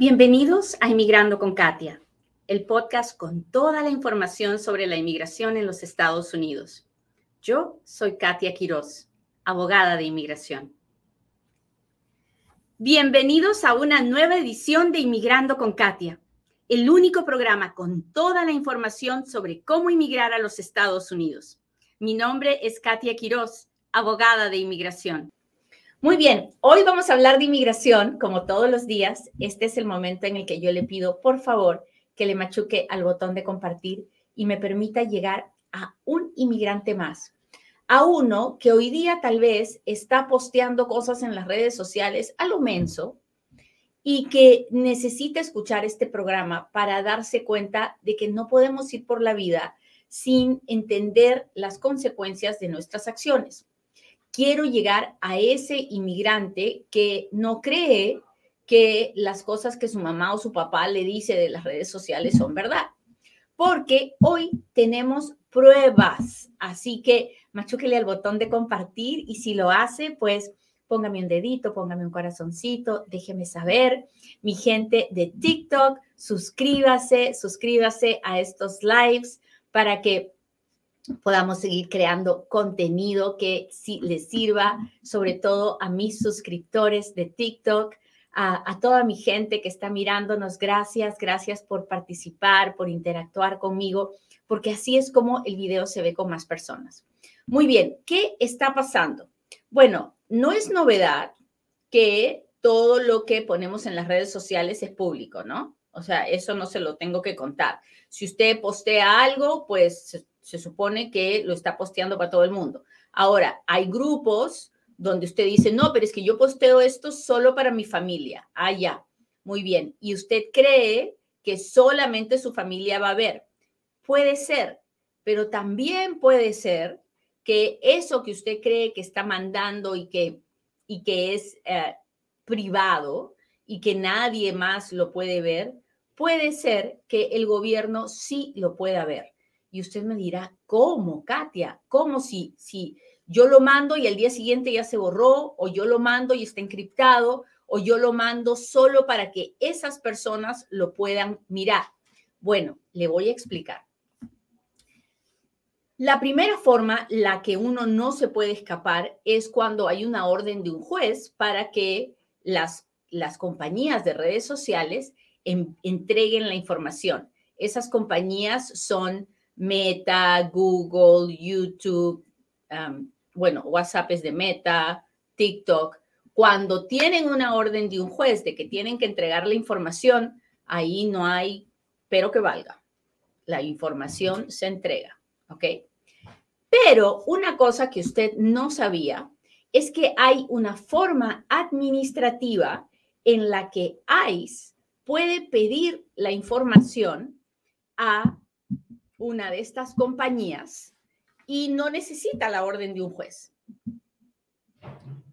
Bienvenidos a Inmigrando con Katia, el podcast con toda la información sobre la inmigración en los Estados Unidos. Yo soy Katia Quiroz, abogada de inmigración. Bienvenidos a una nueva edición de Inmigrando con Katia, el único programa con toda la información sobre cómo inmigrar a los Estados Unidos. Mi nombre es Katia Quiroz, abogada de inmigración. Muy bien, hoy vamos a hablar de inmigración, como todos los días. Este es el momento en el que yo le pido, por favor, que le machuque al botón de compartir y me permita llegar a un inmigrante más. A uno que hoy día tal vez está posteando cosas en las redes sociales a lo menso y que necesita escuchar este programa para darse cuenta de que no podemos ir por la vida sin entender las consecuencias de nuestras acciones quiero llegar a ese inmigrante que no cree que las cosas que su mamá o su papá le dice de las redes sociales son verdad. Porque hoy tenemos pruebas. Así que machúquele al botón de compartir y si lo hace, pues póngame un dedito, póngame un corazoncito, déjeme saber. Mi gente de TikTok, suscríbase, suscríbase a estos lives para que podamos seguir creando contenido que sí les sirva, sobre todo a mis suscriptores de TikTok, a, a, toda mi gente que está mirándonos. Gracias, gracias por participar, por interactuar conmigo, porque así es como el video se ve con más personas. Muy bien, ¿qué está pasando? Bueno, no es novedad que todo lo que ponemos en las redes sociales es público, ¿no? O sea, eso no se lo tengo que contar. Si usted postea algo, pues se supone que lo está posteando para todo el mundo. Ahora, hay grupos donde usted dice, no, pero es que yo posteo esto solo para mi familia. Ah, ya, muy bien. Y usted cree que solamente su familia va a ver. Puede ser, pero también puede ser que eso que usted cree que está mandando y que, y que es eh, privado y que nadie más lo puede ver, puede ser que el gobierno sí lo pueda ver. Y usted me dirá, ¿cómo, Katia? ¿Cómo si, si yo lo mando y al día siguiente ya se borró, o yo lo mando y está encriptado, o yo lo mando solo para que esas personas lo puedan mirar? Bueno, le voy a explicar. La primera forma, la que uno no se puede escapar, es cuando hay una orden de un juez para que las, las compañías de redes sociales entreguen la información. Esas compañías son Meta, Google, YouTube, bueno, WhatsApp es de Meta, TikTok, cuando tienen una orden de un juez de que tienen que entregar la información, ahí no hay, pero que valga. La información se entrega, ¿ok? Pero una cosa que usted no sabía es que hay una forma administrativa en la que ICE puede pedir la información a una de estas compañías y no necesita la orden de un juez.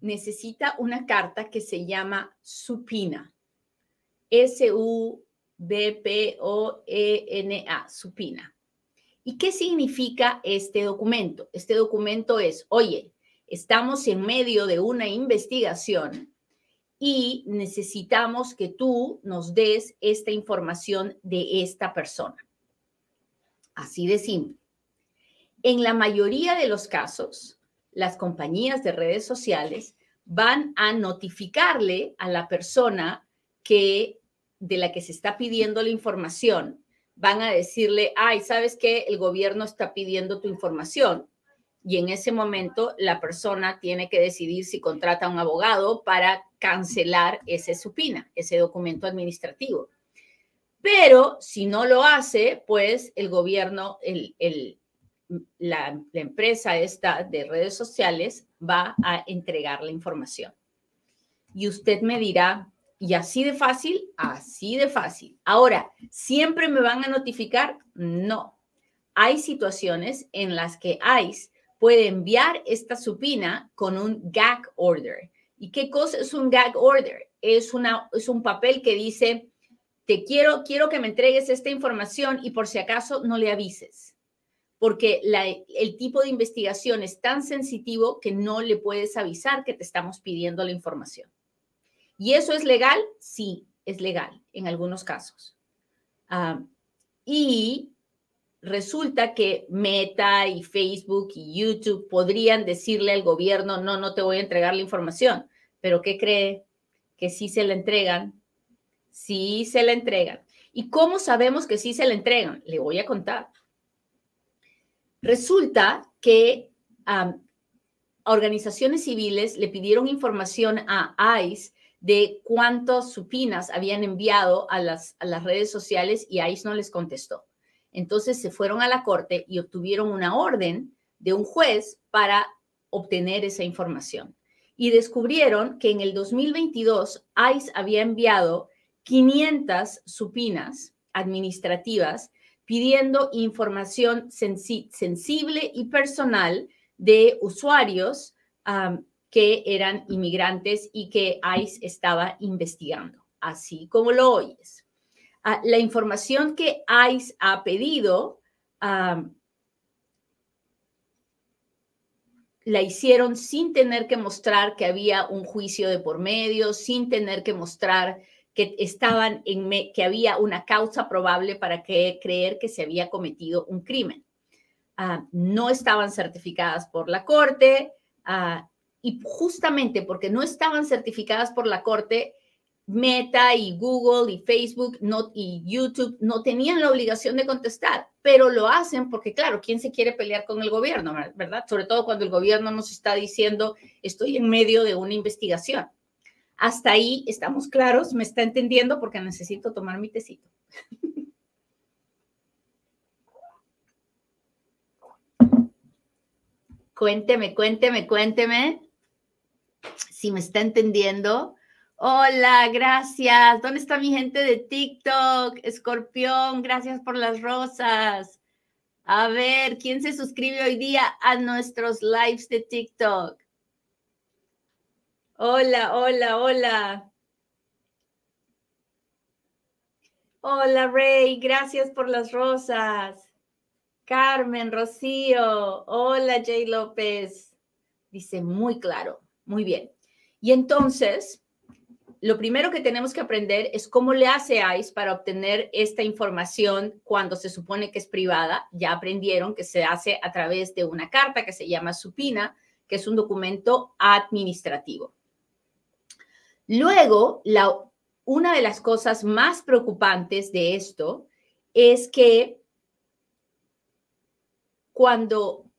Necesita una carta que se llama supina. S-U-B-P-O-E-N-A, supina. ¿Y qué significa este documento? Este documento es, oye, estamos en medio de una investigación y necesitamos que tú nos des esta información de esta persona. Así de simple. En la mayoría de los casos, las compañías de redes sociales van a notificarle a la persona que de la que se está pidiendo la información, van a decirle, ay, ¿sabes qué? El gobierno está pidiendo tu información. Y en ese momento la persona tiene que decidir si contrata a un abogado para cancelar ese supina, ese documento administrativo. Pero si no lo hace, pues el gobierno, el, la, la, empresa esta de redes sociales va a entregar la información. Y usted me dirá, ¿y así de fácil? Así de fácil. Ahora, ¿siempre me van a notificar? No. Hay situaciones en las que ICE puede enviar esta supina con un gag order. ¿Y qué cosa es un gag order? Es, un papel que dice, te quiero, quiero que me entregues esta información y por si acaso no le avises, porque el tipo de investigación es tan sensitivo que no le puedes avisar que te estamos pidiendo la información. ¿Y eso es legal? Sí, es legal en algunos casos. Ah, y resulta que Meta y Facebook y YouTube podrían decirle al gobierno, no, no te voy a entregar la información, pero ¿qué cree? Que sí se la entregan, sí se la entregan. ¿Y cómo sabemos que sí se la entregan? Le voy a contar. Resulta que organizaciones civiles le pidieron información a ICE de cuántos supinas habían enviado a las, a las redes sociales y ICE no les contestó. Entonces se fueron a la corte y obtuvieron una orden de un juez para obtener esa información. Y descubrieron que en el 2022 ICE había enviado 500 supinas administrativas pidiendo información sensible y personal de usuarios que eran inmigrantes y que ICE estaba investigando, así como lo oyes. La información que ICE ha pedido la hicieron sin tener que mostrar que había un juicio de por medio, sin tener que mostrar que estaban en que había una causa probable para que, creer que se había cometido un crimen. Ah, no estaban certificadas por la corte ah, y justamente porque no estaban certificadas por la corte, Meta y Google y Facebook no, y YouTube no tenían la obligación de contestar, pero lo hacen porque, claro, ¿quién se quiere pelear con el gobierno, verdad? Sobre todo cuando el gobierno nos está diciendo, estoy en medio de una investigación. Hasta ahí estamos claros, me está entendiendo porque necesito tomar mi tecito. cuénteme, cuénteme, cuénteme si me está entendiendo. Hola, gracias. ¿Dónde está mi gente de TikTok? Escorpión, gracias por las rosas. A ver, ¿quién se suscribe hoy día a nuestros lives de TikTok? Hola, hola, hola. Hola, Rey, gracias por las rosas. Carmen, Rocío, hola, Jay López. Dice muy claro, muy bien. Y entonces, lo primero que tenemos que aprender es cómo le hace ICE para obtener esta información cuando se supone que es privada. Ya aprendieron que se hace a través de una carta que se llama supina, que es un documento administrativo. Luego, una de las cosas más preocupantes de esto es que cuando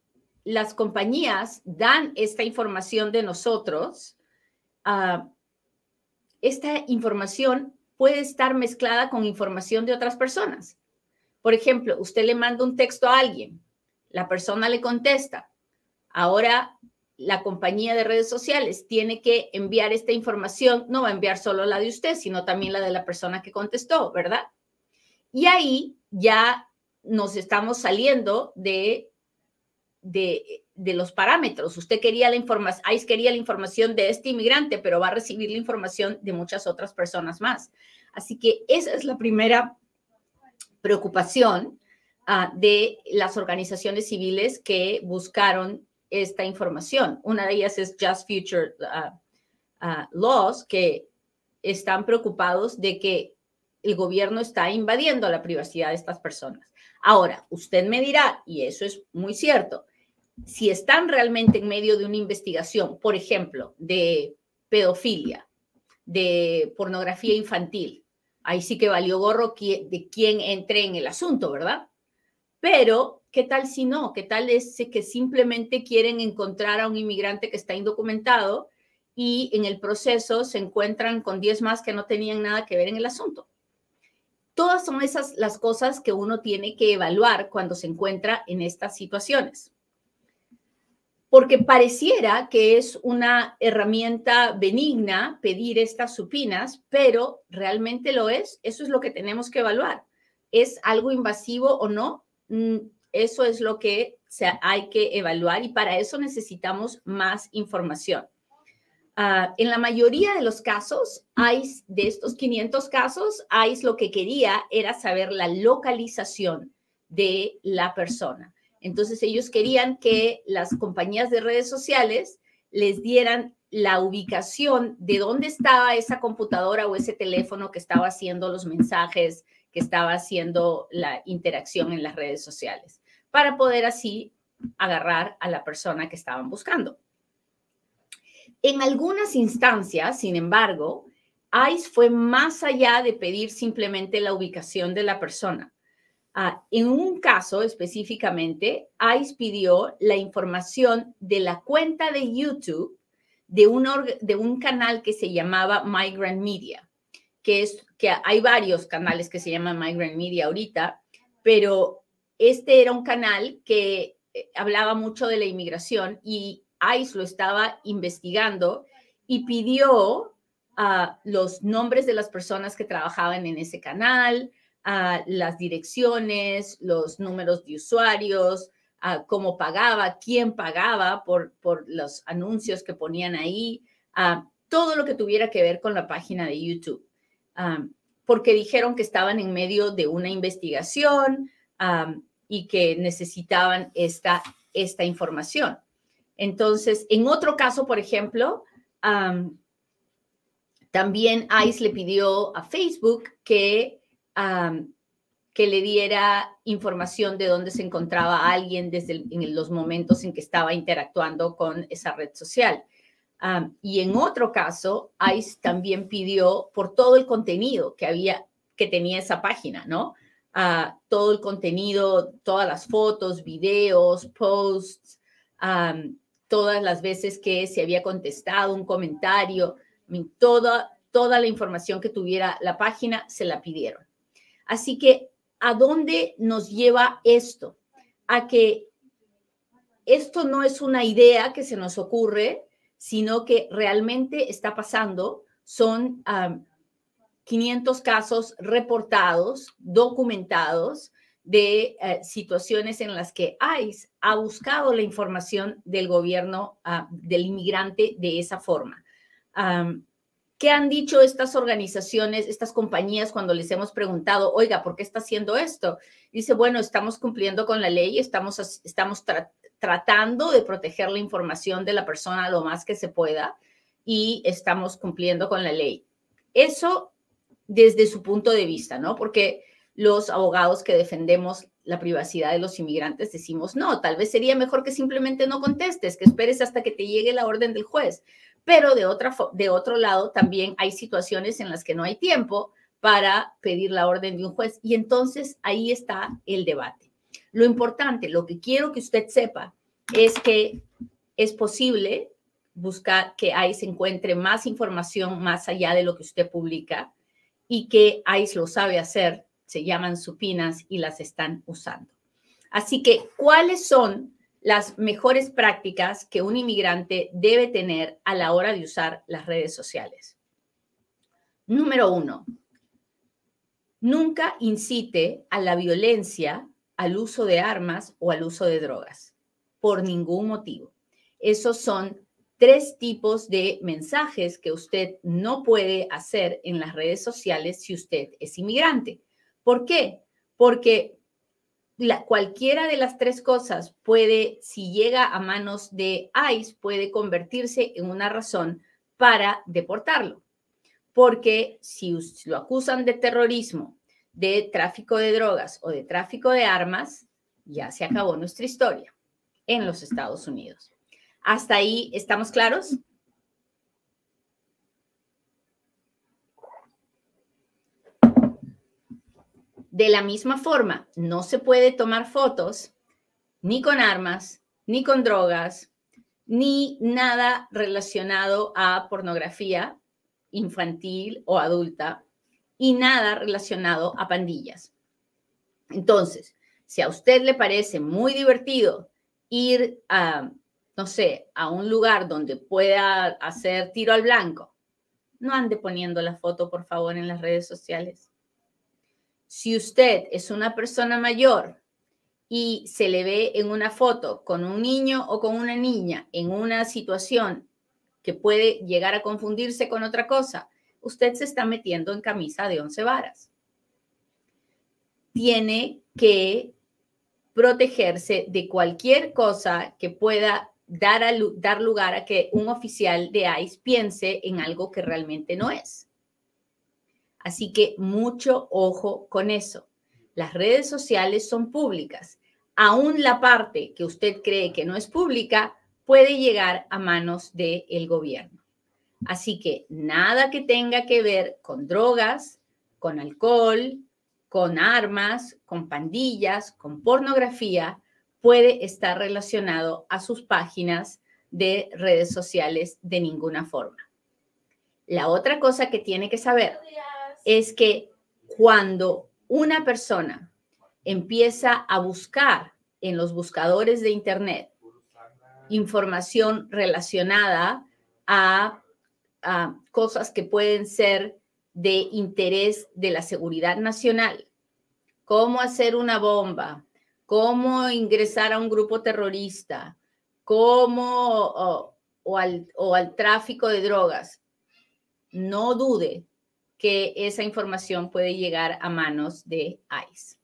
las compañías dan esta información de nosotros, ah, esta información puede estar mezclada con información de otras personas. Por ejemplo, usted le manda un texto a alguien, la persona le contesta. Ahora la compañía de redes sociales tiene que enviar esta información, no va a enviar solo la de usted, sino también la de la persona que contestó, ¿verdad? Y ahí ya nos estamos saliendo de, de, los parámetros. Usted quería la información, ICE quería la información de este inmigrante, pero va a recibir la información de muchas otras personas más. Así que esa es la primera preocupación ah, de las organizaciones civiles que buscaron esta información. Una de ellas es Just Future uh, uh, Laws, que están preocupados de que el gobierno está invadiendo la privacidad de estas personas. Ahora, usted me dirá, y eso es muy cierto, si están realmente en medio de una investigación, por ejemplo, de pedofilia, de pornografía infantil, ahí sí que valió gorro de quién entre en el asunto, ¿verdad? Pero ¿Qué tal si no? ¿Qué tal es que simplemente quieren encontrar a un inmigrante que está indocumentado y en el proceso se encuentran con 10 más que no tenían nada que ver en el asunto? Todas son esas las cosas que uno tiene que evaluar cuando se encuentra en estas situaciones. Porque pareciera que es una herramienta benigna pedir estas supinas, pero realmente lo es. Eso es lo que tenemos que evaluar. ¿Es algo invasivo o no? Mm, eso es lo que hay que evaluar y para eso necesitamos más información. Ah, en la mayoría de los casos, de estos 500 casos, ICE lo que quería era saber la localización de la persona. Entonces ellos querían que las compañías de redes sociales les dieran la ubicación de dónde estaba esa computadora o ese teléfono que estaba haciendo los mensajes, que estaba haciendo la interacción en las redes sociales, para poder así agarrar a la persona que estaban buscando. En algunas instancias, sin embargo, ICE fue más allá de pedir simplemente la ubicación de la persona. Ah, en un caso específicamente, ICE pidió la información de la cuenta de YouTube de un, canal que se llamaba Migrant Media, que es que hay varios canales que se llaman Migrant Media ahorita, pero este era un canal que eh, hablaba mucho de la inmigración y ICE lo estaba investigando y pidió los nombres de las personas que trabajaban en ese canal, las direcciones, los números de usuarios, cómo pagaba, quién pagaba por, por los anuncios que ponían ahí, todo lo que tuviera que ver con la página de YouTube. porque dijeron que estaban en medio de una investigación y que necesitaban esta, esta información. Entonces, en otro caso, por ejemplo, también ICE le pidió a Facebook que, que le diera información de dónde se encontraba alguien desde en los momentos en que estaba interactuando con esa red social. y en otro caso, ICE también pidió por todo el contenido que había, que tenía esa página, ¿no? todo el contenido, todas las fotos, videos, posts, todas las veces que se había contestado un comentario, toda, toda la información que tuviera la página se la pidieron. Así que, ¿a dónde nos lleva esto? A que esto no es una idea que se nos ocurre, sino que realmente está pasando. Son 500 casos reportados, documentados, de eh, situaciones en las que ICE ha buscado la información del gobierno, ah, del inmigrante de esa forma. ¿Qué han dicho estas organizaciones, estas compañías cuando les hemos preguntado, oiga, ¿por qué está haciendo esto? Dice, bueno, estamos cumpliendo con la ley, estamos, estamos tratando de proteger la información de la persona lo más que se pueda y estamos cumpliendo con la ley. Eso desde su punto de vista, ¿no? Porque los abogados que defendemos la privacidad de los inmigrantes decimos, no, tal vez sería mejor que simplemente no contestes, que esperes hasta que te llegue la orden del juez. Pero de, otra, de otro lado, también hay situaciones en las que no hay tiempo para pedir la orden de un juez. Y entonces ahí está el debate. Lo importante, lo que quiero que usted sepa es que es posible buscar que ICE encuentre más información más allá de lo que usted publica y que ICE lo sabe hacer se llaman supinas y las están usando. Así que, ¿cuáles son las mejores prácticas que un inmigrante debe tener a la hora de usar las redes sociales? Número uno, nunca incite a la violencia, al uso de armas o al uso de drogas, por ningún motivo. Esos son tres tipos de mensajes que usted no puede hacer en las redes sociales si usted es inmigrante. ¿Por qué? Porque cualquiera de las tres cosas puede, si llega a manos de ICE, puede convertirse en una razón para deportarlo. Porque si lo acusan de terrorismo, de tráfico de drogas o de tráfico de armas, ya se acabó nuestra historia en los Estados Unidos. ¿Hasta ahí estamos claros? De la misma forma, no se puede tomar fotos ni con armas, ni con drogas, ni nada relacionado a pornografía infantil o adulta y nada relacionado a pandillas. Entonces, si a usted le parece muy divertido ir a, no sé, a un lugar donde pueda hacer tiro al blanco, no ande poniendo la foto, por favor, en las redes sociales. Si usted es una persona mayor y se le ve en una foto con un niño o con una niña en una situación que puede llegar a confundirse con otra cosa, usted se está metiendo en camisa de once varas. Tiene que protegerse de cualquier cosa que pueda dar, dar lugar a que un oficial de ICE piense en algo que realmente no es. Así que mucho ojo con eso. Las redes sociales son públicas. Aún la parte que usted cree que no es pública puede llegar a manos del gobierno. Así que nada que tenga que ver con drogas, con alcohol, con armas, con pandillas, con pornografía, puede estar relacionado a sus páginas de redes sociales de ninguna forma. La otra cosa que tiene que saber es que cuando una persona empieza a buscar en los buscadores de Internet información relacionada a, cosas que pueden ser de interés de la seguridad nacional, cómo hacer una bomba, cómo ingresar a un grupo terrorista, cómo o, al, o al tráfico de drogas, no dude que esa información puede llegar a manos de ICE.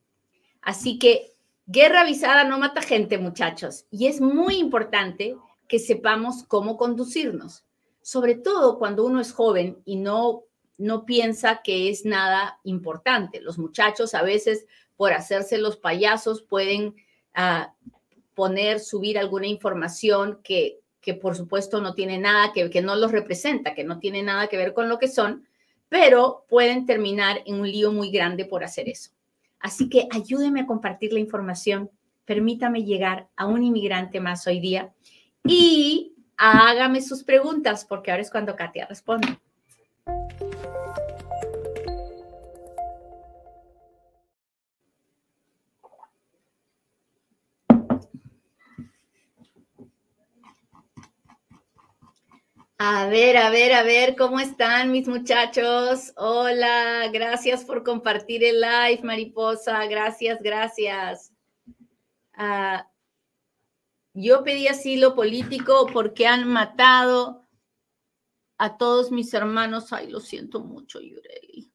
Así que guerra avisada no mata gente, muchachos, y es muy importante que sepamos cómo conducirnos, sobre todo cuando uno es joven y no no piensa que es nada importante. Los muchachos a veces por hacerse los payasos pueden ah, poner, subir alguna información que, que por supuesto no tiene nada que, que no los representa, que no tiene nada que ver con lo que son, pero pueden terminar en un lío muy grande por hacer eso. Así que ayúdeme a compartir la información, permítame llegar a un inmigrante más hoy día y hágame sus preguntas, porque ahora es cuando Katia responde. A ver, a ver, a ver, ¿cómo están mis muchachos? Hola, gracias por compartir el live, mariposa. Gracias, gracias. Ah, yo pedí asilo político porque han matado a todos mis hermanos. Ay, lo siento mucho, Yureli.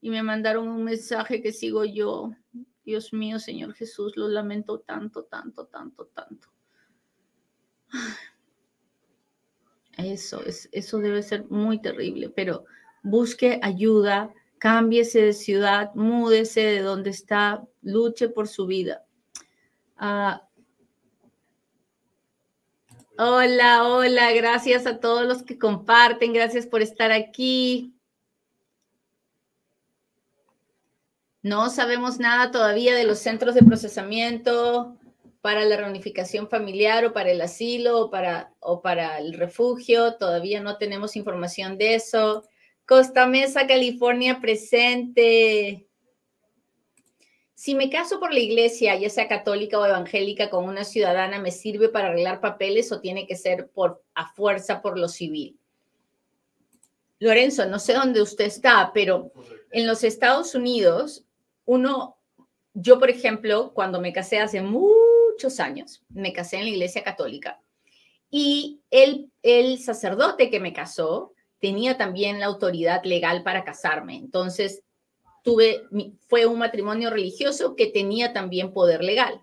Y me mandaron un mensaje que sigo yo. Dios mío, Señor Jesús, lo lamento tanto, tanto, tanto, tanto. Eso, es, eso debe ser muy terrible, pero busque ayuda, cámbiese de ciudad, múdese de donde está, luche por su vida. Ah, hola, hola, gracias a todos los que comparten, gracias por estar aquí. No sabemos nada todavía de los centros de procesamiento para la reunificación familiar o para el asilo o para, o para el refugio. Todavía no tenemos información de eso. Costa Mesa, California, presente. Si me caso por la iglesia, ya sea católica o evangélica, con una ciudadana, ¿me sirve para arreglar papeles o tiene que ser por, a fuerza por lo civil? Lorenzo, no sé dónde usted está, pero en los Estados Unidos, uno, yo por ejemplo, cuando me casé hace mucho años, me casé en la iglesia católica y el, el sacerdote que me casó tenía también la autoridad legal para casarme. Entonces, tuve, fue un matrimonio religioso que tenía también poder legal.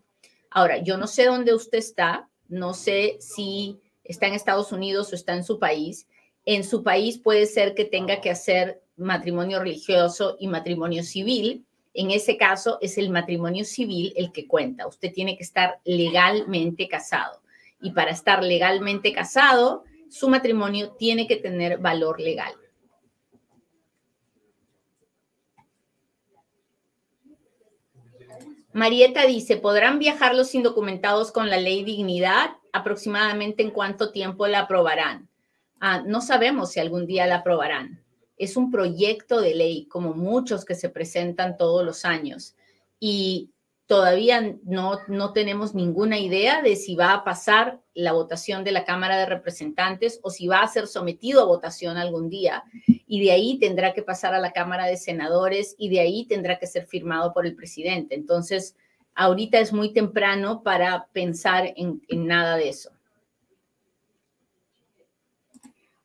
Ahora, yo no sé dónde usted está, no sé si está en Estados Unidos o está en su país. En su país puede ser que tenga que hacer matrimonio religioso y matrimonio civil, en ese caso es el matrimonio civil el que cuenta. Usted tiene que estar legalmente casado. Y para estar legalmente casado, su matrimonio tiene que tener valor legal. Marieta dice, ¿podrán viajar los indocumentados con la ley dignidad? ¿Aproximadamente en cuánto tiempo la aprobarán? Ah, no sabemos si algún día la aprobarán es un proyecto de ley, como muchos que se presentan todos los años. Y todavía no, no tenemos ninguna idea de si va a pasar la votación de la Cámara de Representantes o si va a ser sometido a votación algún día. Y de ahí tendrá que pasar a la Cámara de Senadores y de ahí tendrá que ser firmado por el presidente. Entonces, ahorita es muy temprano para pensar en, en nada de eso.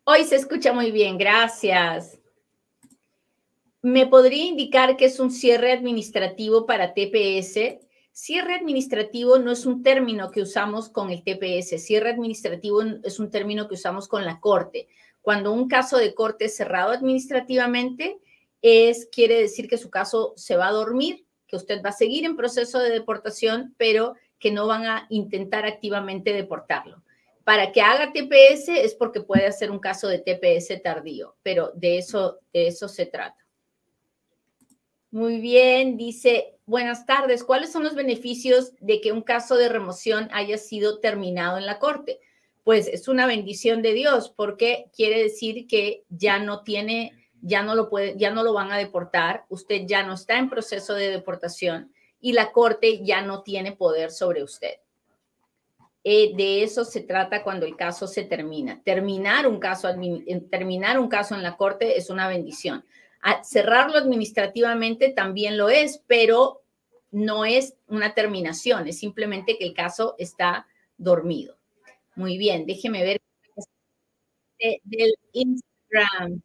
Hoy se escucha muy bien, gracias. ¿Me podría indicar que es un cierre administrativo para TPS? Cierre administrativo no es un término que usamos con el TPS. Cierre administrativo es un término que usamos con la corte. Cuando un caso de corte es cerrado administrativamente, es, quiere decir que su caso se va a dormir, que usted va a seguir en proceso de deportación, pero que no van a intentar activamente deportarlo. Para que haga TPS es porque puede hacer un caso de TPS tardío, pero de eso, de eso se trata. Muy bien, dice, buenas tardes, ¿cuáles son los beneficios de que un caso de remoción haya sido terminado en la corte? Pues es una bendición de Dios porque quiere decir que ya no tiene, ya no lo puede, ya no lo van a deportar, usted ya no está en proceso de deportación y la corte ya no tiene poder sobre usted. Eh, de eso se trata cuando el caso se termina. Terminar un caso, terminar un caso en la corte es una bendición. Cerrarlo administrativamente también lo es, pero no es una terminación, es simplemente que el caso está dormido. Muy bien, déjeme ver del Instagram.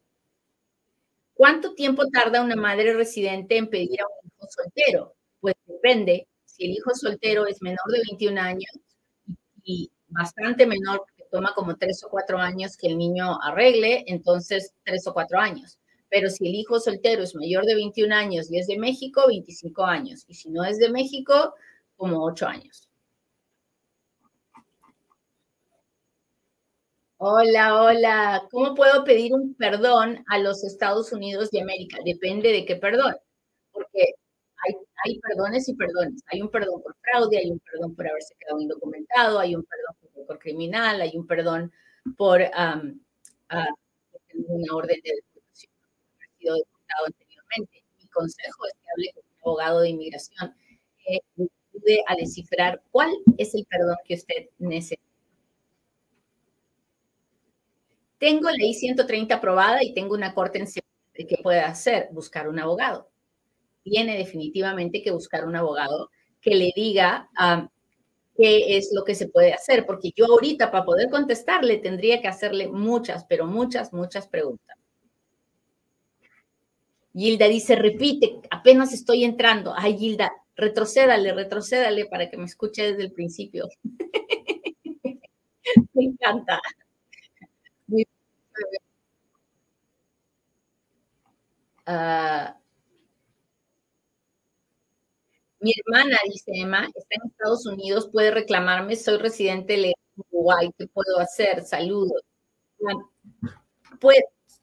¿Cuánto tiempo tarda una madre residente en pedir a un hijo soltero? Pues depende. Si el hijo soltero es menor de 21 años y bastante menor, que toma como tres o cuatro años que el niño arregle, entonces tres o cuatro años. Pero si el hijo soltero es mayor de 21 años y es de México, 25 años. Y si no es de México, como ocho años. Hola, hola. ¿Cómo puedo pedir un perdón a los Estados Unidos de América? Depende de qué perdón. Porque hay, perdones y perdones. Hay un perdón por fraude, hay un perdón por haberse quedado indocumentado, hay un perdón por, criminal, hay un perdón por una orden de anteriormente. Mi consejo es que hable con un abogado de inmigración que ayude a descifrar cuál es el perdón que usted necesita. Tengo ley 130 aprobada y tengo una corte en que puede hacer, buscar un abogado tiene definitivamente que buscar un abogado que le diga qué es lo que se puede hacer, porque yo ahorita para poder contestarle tendría que hacerle muchas, pero muchas, muchas preguntas. Gilda dice, repite, apenas estoy entrando. Ay, Gilda, retrocédale, retrocédale para que me escuche desde el principio. me encanta. Uh, mi hermana, dice Emma, está en Estados Unidos, puede reclamarme, soy residente de Uruguay, ¿qué puedo hacer? Saludos. Pues,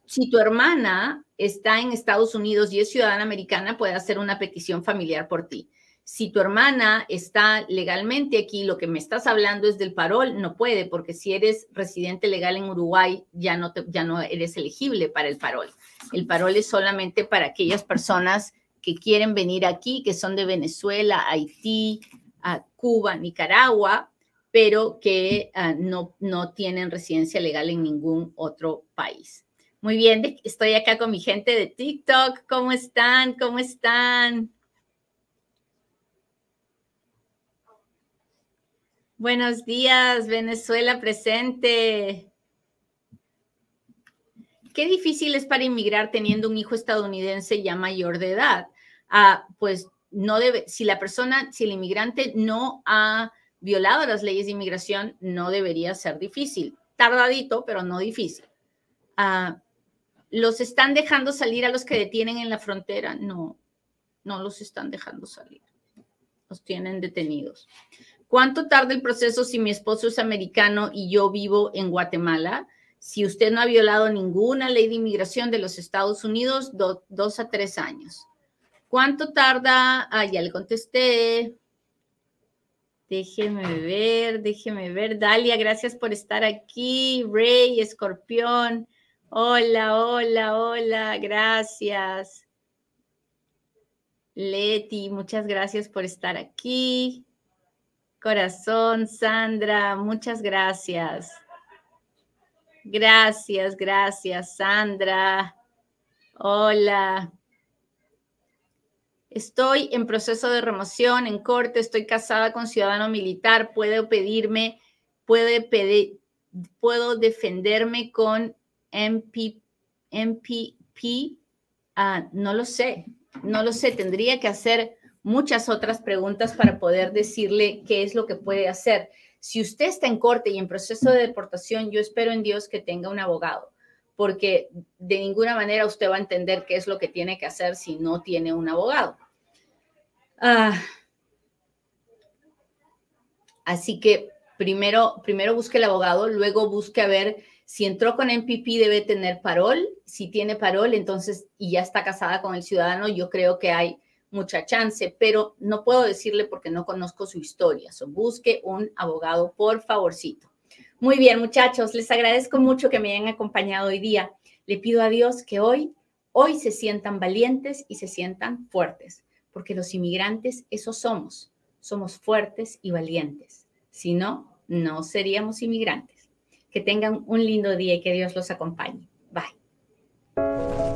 si tu hermana está en Estados Unidos y es ciudadana americana, puede hacer una petición familiar por ti. Si tu hermana está legalmente aquí, lo que me estás hablando es del parol, no puede, porque si eres residente legal en Uruguay, ya no, eres elegible para el parol. El parol es solamente para aquellas personas que quieren venir aquí, que son de Venezuela, Haití, Cuba, Nicaragua, pero que ah, no, no tienen residencia legal en ningún otro país. Muy bien, estoy acá con mi gente de TikTok. ¿Cómo están? ¿Cómo están? Buenos días, Venezuela presente. Qué difícil es para inmigrar teniendo un hijo estadounidense ya mayor de edad pues no debe, si la persona, si el inmigrante no ha violado las leyes de inmigración, no debería ser difícil. Tardadito, pero no difícil. Ah, ¿Los están dejando salir a los que detienen en la frontera? No, no los están dejando salir. Los tienen detenidos. ¿Cuánto tarda el proceso si mi esposo es americano y yo vivo en Guatemala? Si usted no ha violado ninguna ley de inmigración de los Estados Unidos, dos a tres años. ¿Cuánto tarda? Ah, ya le contesté. Déjeme ver, déjeme ver. Dalia, gracias por estar aquí. Rey, Escorpión. Hola, hola, hola, gracias. Leti, muchas gracias por estar aquí. Corazón, Sandra, muchas gracias. Gracias, gracias, Sandra. Hola. Estoy en proceso de remoción en corte, estoy casada con ciudadano militar, puedo pedirme, puede pedir, puedo defenderme con MP, MPP. Ah, no lo sé, no lo sé, tendría que hacer muchas otras preguntas para poder decirle qué es lo que puede hacer. Si usted está en corte y en proceso de deportación, yo espero en Dios que tenga un abogado, porque de ninguna manera usted va a entender qué es lo que tiene que hacer si no tiene un abogado. Ah, así que primero, primero busque el abogado, luego busque a ver si entró con MPP debe tener parol. Si tiene parol, entonces y ya está casada con el ciudadano, yo creo que hay mucha chance, pero no puedo decirle porque no conozco su historia. So, busque un abogado, por favorcito. Muy bien, muchachos, les agradezco mucho que me hayan acompañado hoy día. Le pido a Dios que hoy, hoy se sientan valientes y se sientan fuertes, porque los inmigrantes, esos somos. Somos fuertes y valientes. Si no, no seríamos inmigrantes. Que tengan un lindo día y que Dios los acompañe. Bye.